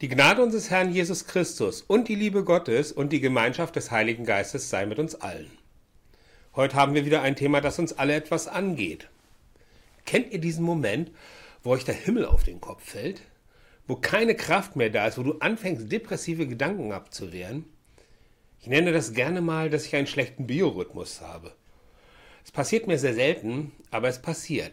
Die Gnade unseres Herrn Jesus Christus und die Liebe Gottes und die Gemeinschaft des Heiligen Geistes sei mit uns allen. Heute haben wir wieder ein Thema, das uns alle etwas angeht. Kennt ihr diesen Moment, wo euch der Himmel auf den Kopf fällt? Wo keine Kraft mehr da ist, wo du anfängst, depressive Gedanken abzuwehren? Ich nenne das gerne mal, dass ich einen schlechten Biorhythmus habe. Es passiert mir sehr selten, aber es passiert.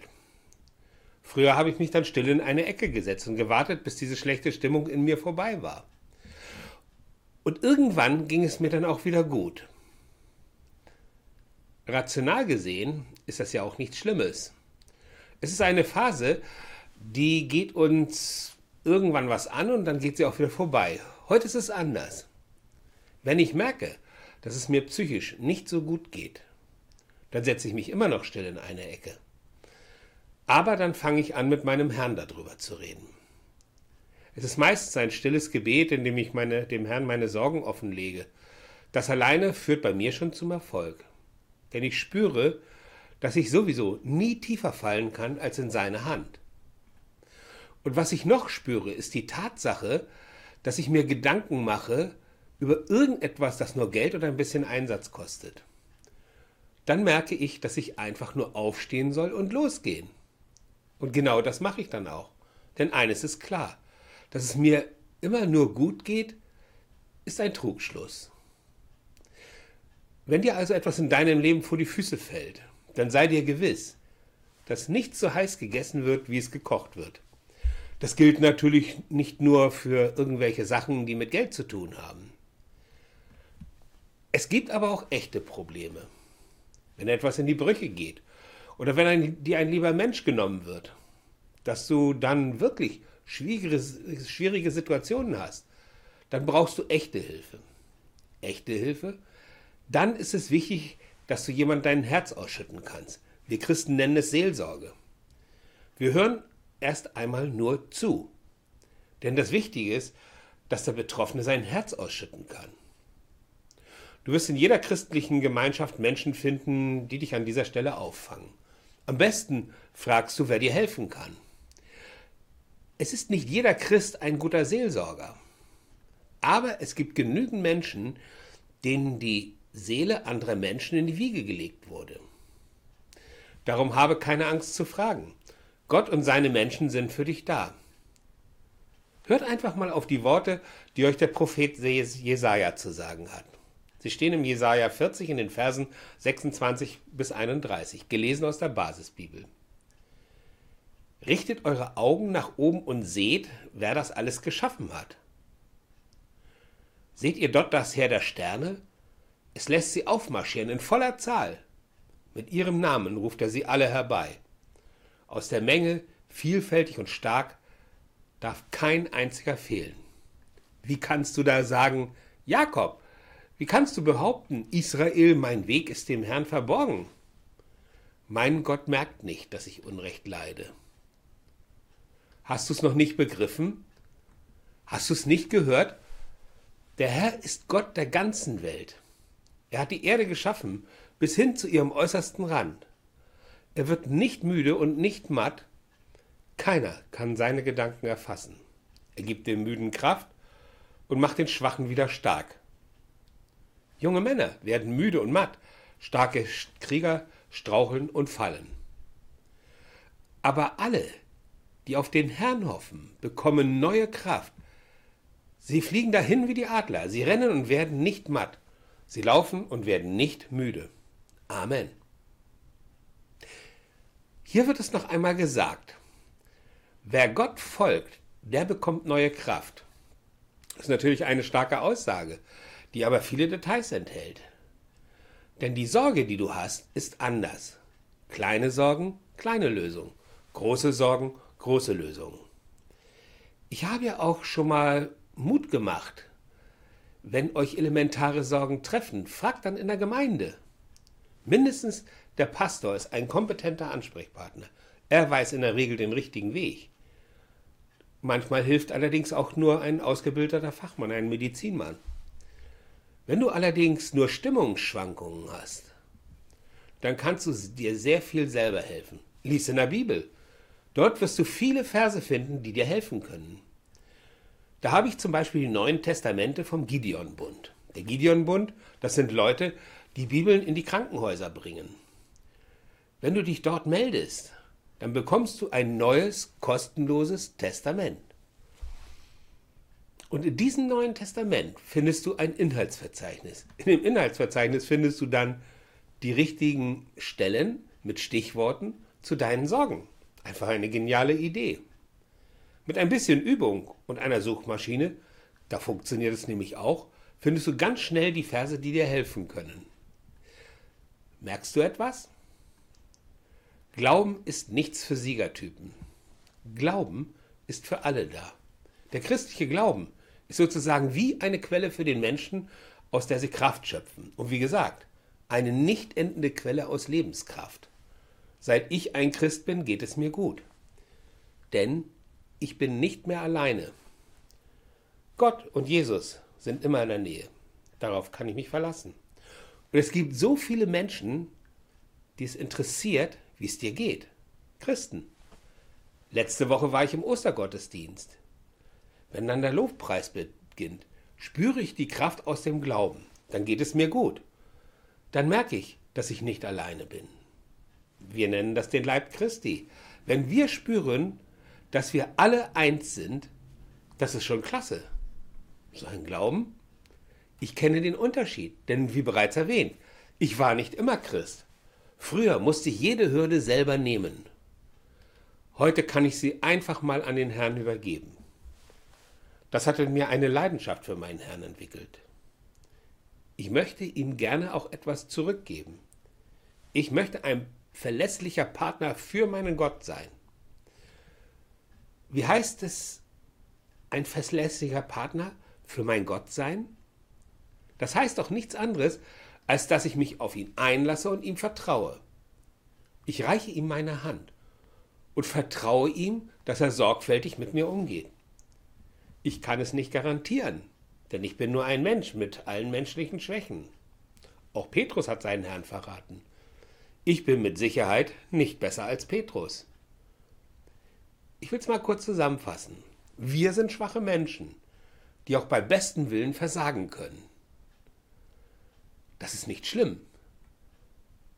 Früher habe ich mich dann still in eine Ecke gesetzt und gewartet, bis diese schlechte Stimmung in mir vorbei war. Und irgendwann ging es mir dann auch wieder gut. Rational gesehen ist das ja auch nichts Schlimmes. Es ist eine Phase, die geht uns irgendwann was an und dann geht sie auch wieder vorbei. Heute ist es anders. Wenn ich merke, dass es mir psychisch nicht so gut geht, dann setze ich mich immer noch still in eine Ecke. Aber dann fange ich an, mit meinem Herrn darüber zu reden. Es ist meistens ein stilles Gebet, in dem ich meine, dem Herrn meine Sorgen offenlege. Das alleine führt bei mir schon zum Erfolg. Denn ich spüre, dass ich sowieso nie tiefer fallen kann als in seine Hand. Und was ich noch spüre, ist die Tatsache, dass ich mir Gedanken mache über irgendetwas, das nur Geld oder ein bisschen Einsatz kostet. Dann merke ich, dass ich einfach nur aufstehen soll und losgehen. Und genau das mache ich dann auch. Denn eines ist klar, dass es mir immer nur gut geht, ist ein Trugschluss. Wenn dir also etwas in deinem Leben vor die Füße fällt, dann sei dir gewiss, dass nichts so heiß gegessen wird, wie es gekocht wird. Das gilt natürlich nicht nur für irgendwelche Sachen, die mit Geld zu tun haben. Es gibt aber auch echte Probleme. Wenn etwas in die Brüche geht oder wenn ein, dir ein lieber Mensch genommen wird, dass du dann wirklich schwierige, schwierige Situationen hast, dann brauchst du echte Hilfe. Echte Hilfe? Dann ist es wichtig, dass du jemand dein Herz ausschütten kannst. Wir Christen nennen es Seelsorge. Wir hören erst einmal nur zu. Denn das Wichtige ist, dass der Betroffene sein Herz ausschütten kann. Du wirst in jeder christlichen Gemeinschaft Menschen finden, die dich an dieser Stelle auffangen. Am besten fragst du, wer dir helfen kann. Es ist nicht jeder Christ ein guter Seelsorger. Aber es gibt genügend Menschen, denen die Seele anderer Menschen in die Wiege gelegt wurde. Darum habe keine Angst zu fragen. Gott und seine Menschen sind für dich da. Hört einfach mal auf die Worte, die euch der Prophet Jesaja zu sagen hat. Sie stehen im Jesaja 40 in den Versen 26 bis 31, gelesen aus der Basisbibel. Richtet eure Augen nach oben und seht, wer das alles geschaffen hat. Seht ihr dort das Heer der Sterne? Es lässt sie aufmarschieren in voller Zahl. Mit ihrem Namen ruft er sie alle herbei. Aus der Menge, vielfältig und stark, darf kein einziger fehlen. Wie kannst du da sagen, Jakob, wie kannst du behaupten, Israel, mein Weg ist dem Herrn verborgen? Mein Gott merkt nicht, dass ich Unrecht leide. Hast du es noch nicht begriffen? Hast du es nicht gehört? Der Herr ist Gott der ganzen Welt. Er hat die Erde geschaffen bis hin zu ihrem äußersten Rand. Er wird nicht müde und nicht matt. Keiner kann seine Gedanken erfassen. Er gibt dem Müden Kraft und macht den Schwachen wieder stark. Junge Männer werden müde und matt, starke Krieger straucheln und fallen. Aber alle, die auf den Herrn hoffen, bekommen neue Kraft. Sie fliegen dahin wie die Adler, sie rennen und werden nicht matt, sie laufen und werden nicht müde. Amen. Hier wird es noch einmal gesagt, wer Gott folgt, der bekommt neue Kraft. Das ist natürlich eine starke Aussage die aber viele Details enthält. Denn die Sorge, die du hast, ist anders. Kleine Sorgen, kleine Lösungen. Große Sorgen, große Lösungen. Ich habe ja auch schon mal Mut gemacht. Wenn euch elementare Sorgen treffen, fragt dann in der Gemeinde. Mindestens der Pastor ist ein kompetenter Ansprechpartner. Er weiß in der Regel den richtigen Weg. Manchmal hilft allerdings auch nur ein ausgebildeter Fachmann, ein Medizinmann. Wenn du allerdings nur Stimmungsschwankungen hast, dann kannst du dir sehr viel selber helfen. Lies in der Bibel. Dort wirst du viele Verse finden, die dir helfen können. Da habe ich zum Beispiel die neuen Testamente vom Gideon-Bund. Der Gideon-Bund, das sind Leute, die Bibeln in die Krankenhäuser bringen. Wenn du dich dort meldest, dann bekommst du ein neues, kostenloses Testament. Und in diesem neuen Testament findest du ein Inhaltsverzeichnis. In dem Inhaltsverzeichnis findest du dann die richtigen Stellen mit Stichworten zu deinen Sorgen. Einfach eine geniale Idee. Mit ein bisschen Übung und einer Suchmaschine, da funktioniert es nämlich auch, findest du ganz schnell die Verse, die dir helfen können. Merkst du etwas? Glauben ist nichts für Siegertypen. Glauben ist für alle da. Der christliche Glauben ist sozusagen wie eine Quelle für den Menschen, aus der sie Kraft schöpfen. Und wie gesagt, eine nicht endende Quelle aus Lebenskraft. Seit ich ein Christ bin, geht es mir gut. Denn ich bin nicht mehr alleine. Gott und Jesus sind immer in der Nähe. Darauf kann ich mich verlassen. Und es gibt so viele Menschen, die es interessiert, wie es dir geht. Christen. Letzte Woche war ich im Ostergottesdienst. Wenn dann der Lobpreis beginnt, spüre ich die Kraft aus dem Glauben. Dann geht es mir gut. Dann merke ich, dass ich nicht alleine bin. Wir nennen das den Leib Christi. Wenn wir spüren, dass wir alle eins sind, das ist schon klasse. So ein Glauben? Ich kenne den Unterschied, denn wie bereits erwähnt, ich war nicht immer Christ. Früher musste ich jede Hürde selber nehmen. Heute kann ich sie einfach mal an den Herrn übergeben. Das hatte mir eine Leidenschaft für meinen Herrn entwickelt. Ich möchte ihm gerne auch etwas zurückgeben. Ich möchte ein verlässlicher Partner für meinen Gott sein. Wie heißt es, ein verlässlicher Partner für mein Gott sein? Das heißt doch nichts anderes, als dass ich mich auf ihn einlasse und ihm vertraue. Ich reiche ihm meine Hand und vertraue ihm, dass er sorgfältig mit mir umgeht. Ich kann es nicht garantieren, denn ich bin nur ein Mensch mit allen menschlichen Schwächen. Auch Petrus hat seinen Herrn verraten. Ich bin mit Sicherheit nicht besser als Petrus. Ich will es mal kurz zusammenfassen. Wir sind schwache Menschen, die auch bei bestem Willen versagen können. Das ist nicht schlimm,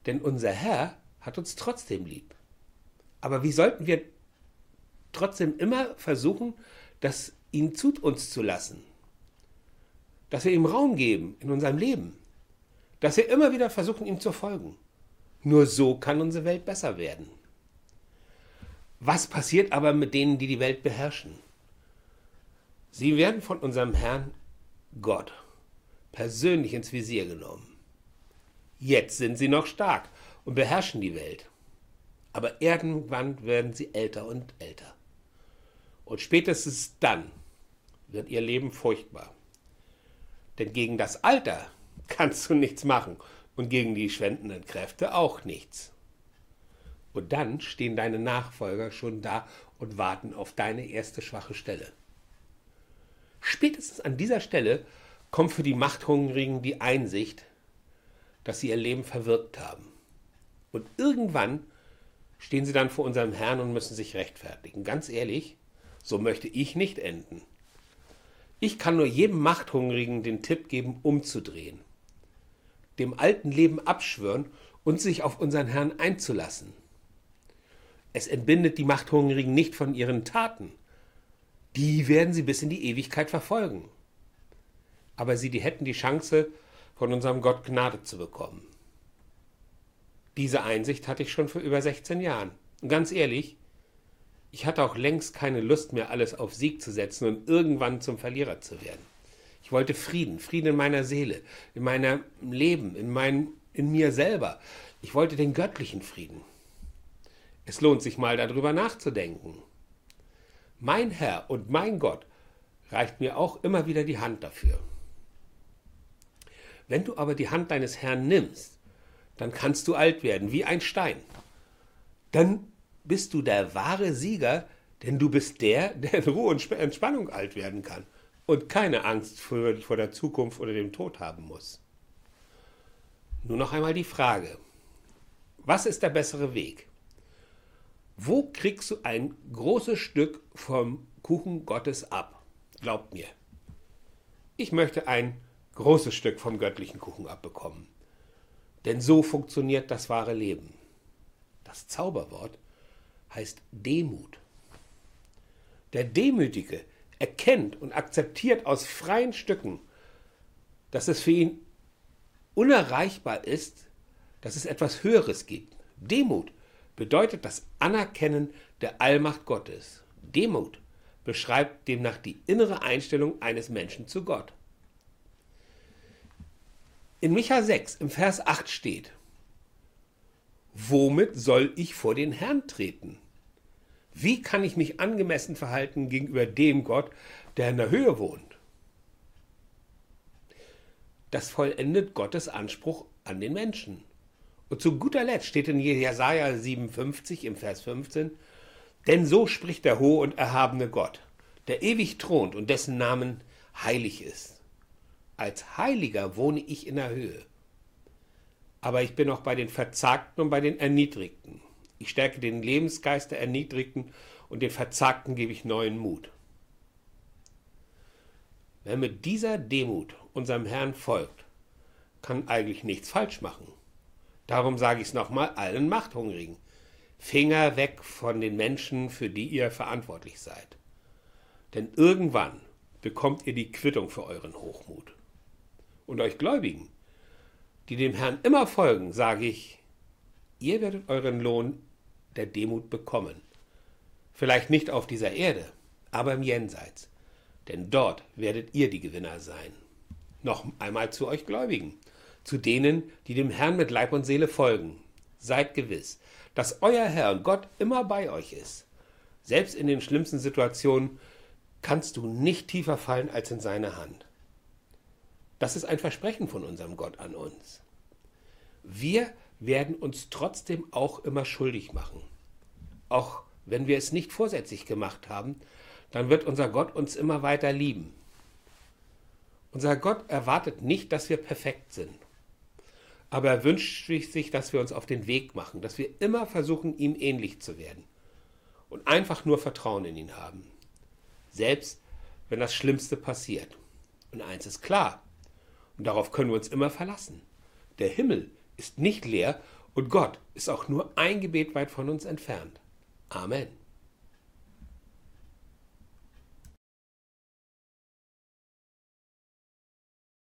denn unser Herr hat uns trotzdem lieb. Aber wie sollten wir trotzdem immer versuchen, das ihn zu uns zu lassen. Dass wir ihm Raum geben in unserem Leben. Dass wir immer wieder versuchen, ihm zu folgen. Nur so kann unsere Welt besser werden. Was passiert aber mit denen, die die Welt beherrschen? Sie werden von unserem Herrn Gott persönlich ins Visier genommen. Jetzt sind sie noch stark und beherrschen die Welt. Aber irgendwann werden sie älter und älter. Und spätestens dann wird ihr Leben furchtbar. Denn gegen das Alter kannst du nichts machen und gegen die schwendenden Kräfte auch nichts. Und dann stehen deine Nachfolger schon da und warten auf deine erste schwache Stelle. Spätestens an dieser Stelle kommt für die Machthungrigen die Einsicht, dass sie ihr Leben verwirkt haben. Und irgendwann stehen sie dann vor unserem Herrn und müssen sich rechtfertigen. Ganz ehrlich, so möchte ich nicht enden. Ich kann nur jedem Machthungrigen den Tipp geben, umzudrehen, dem alten Leben abschwören und sich auf unseren Herrn einzulassen. Es entbindet die Machthungrigen nicht von ihren Taten. Die werden sie bis in die Ewigkeit verfolgen. Aber sie die hätten die Chance, von unserem Gott Gnade zu bekommen. Diese Einsicht hatte ich schon vor über 16 Jahren. Und ganz ehrlich, ich hatte auch längst keine Lust mehr, alles auf Sieg zu setzen und irgendwann zum Verlierer zu werden. Ich wollte Frieden, Frieden in meiner Seele, in meinem Leben, in, mein, in mir selber. Ich wollte den göttlichen Frieden. Es lohnt sich mal darüber nachzudenken. Mein Herr und mein Gott reicht mir auch immer wieder die Hand dafür. Wenn du aber die Hand deines Herrn nimmst, dann kannst du alt werden wie ein Stein. Dann bist du der wahre Sieger, denn du bist der, der in Ruhe und Entspannung alt werden kann und keine Angst vor, vor der Zukunft oder dem Tod haben muss. Nur noch einmal die Frage, was ist der bessere Weg? Wo kriegst du ein großes Stück vom Kuchen Gottes ab? Glaubt mir. Ich möchte ein großes Stück vom göttlichen Kuchen abbekommen. Denn so funktioniert das wahre Leben. Das Zauberwort heißt Demut. Der Demütige erkennt und akzeptiert aus freien Stücken, dass es für ihn unerreichbar ist, dass es etwas Höheres gibt. Demut bedeutet das Anerkennen der Allmacht Gottes. Demut beschreibt demnach die innere Einstellung eines Menschen zu Gott. In Micha 6 im Vers 8 steht, Womit soll ich vor den Herrn treten? Wie kann ich mich angemessen verhalten gegenüber dem Gott, der in der Höhe wohnt? Das vollendet Gottes Anspruch an den Menschen. Und zu guter Letzt steht in Jesaja 57 im Vers 15, denn so spricht der hohe und erhabene Gott, der ewig thront und dessen Namen heilig ist. Als Heiliger wohne ich in der Höhe. Aber ich bin auch bei den Verzagten und bei den Erniedrigten. Ich stärke den Lebensgeist der Erniedrigten und den Verzagten gebe ich neuen Mut. Wer mit dieser Demut unserem Herrn folgt, kann eigentlich nichts falsch machen. Darum sage ich es nochmal allen Machthungrigen. Finger weg von den Menschen, für die ihr verantwortlich seid. Denn irgendwann bekommt ihr die Quittung für euren Hochmut. Und euch Gläubigen, die dem Herrn immer folgen, sage ich, ihr werdet euren Lohn der Demut bekommen. Vielleicht nicht auf dieser Erde, aber im Jenseits. Denn dort werdet ihr die Gewinner sein. Noch einmal zu euch Gläubigen, zu denen, die dem Herrn mit Leib und Seele folgen. Seid gewiss, dass euer Herr Gott immer bei euch ist. Selbst in den schlimmsten Situationen kannst du nicht tiefer fallen als in seine Hand. Das ist ein Versprechen von unserem Gott an uns. Wir werden uns trotzdem auch immer schuldig machen. Auch wenn wir es nicht vorsätzlich gemacht haben, dann wird unser Gott uns immer weiter lieben. Unser Gott erwartet nicht, dass wir perfekt sind. Aber er wünscht sich, dass wir uns auf den Weg machen, dass wir immer versuchen, ihm ähnlich zu werden. Und einfach nur Vertrauen in ihn haben. Selbst wenn das Schlimmste passiert. Und eins ist klar, und darauf können wir uns immer verlassen. Der Himmel ist nicht leer und Gott ist auch nur ein Gebet weit von uns entfernt. Amen.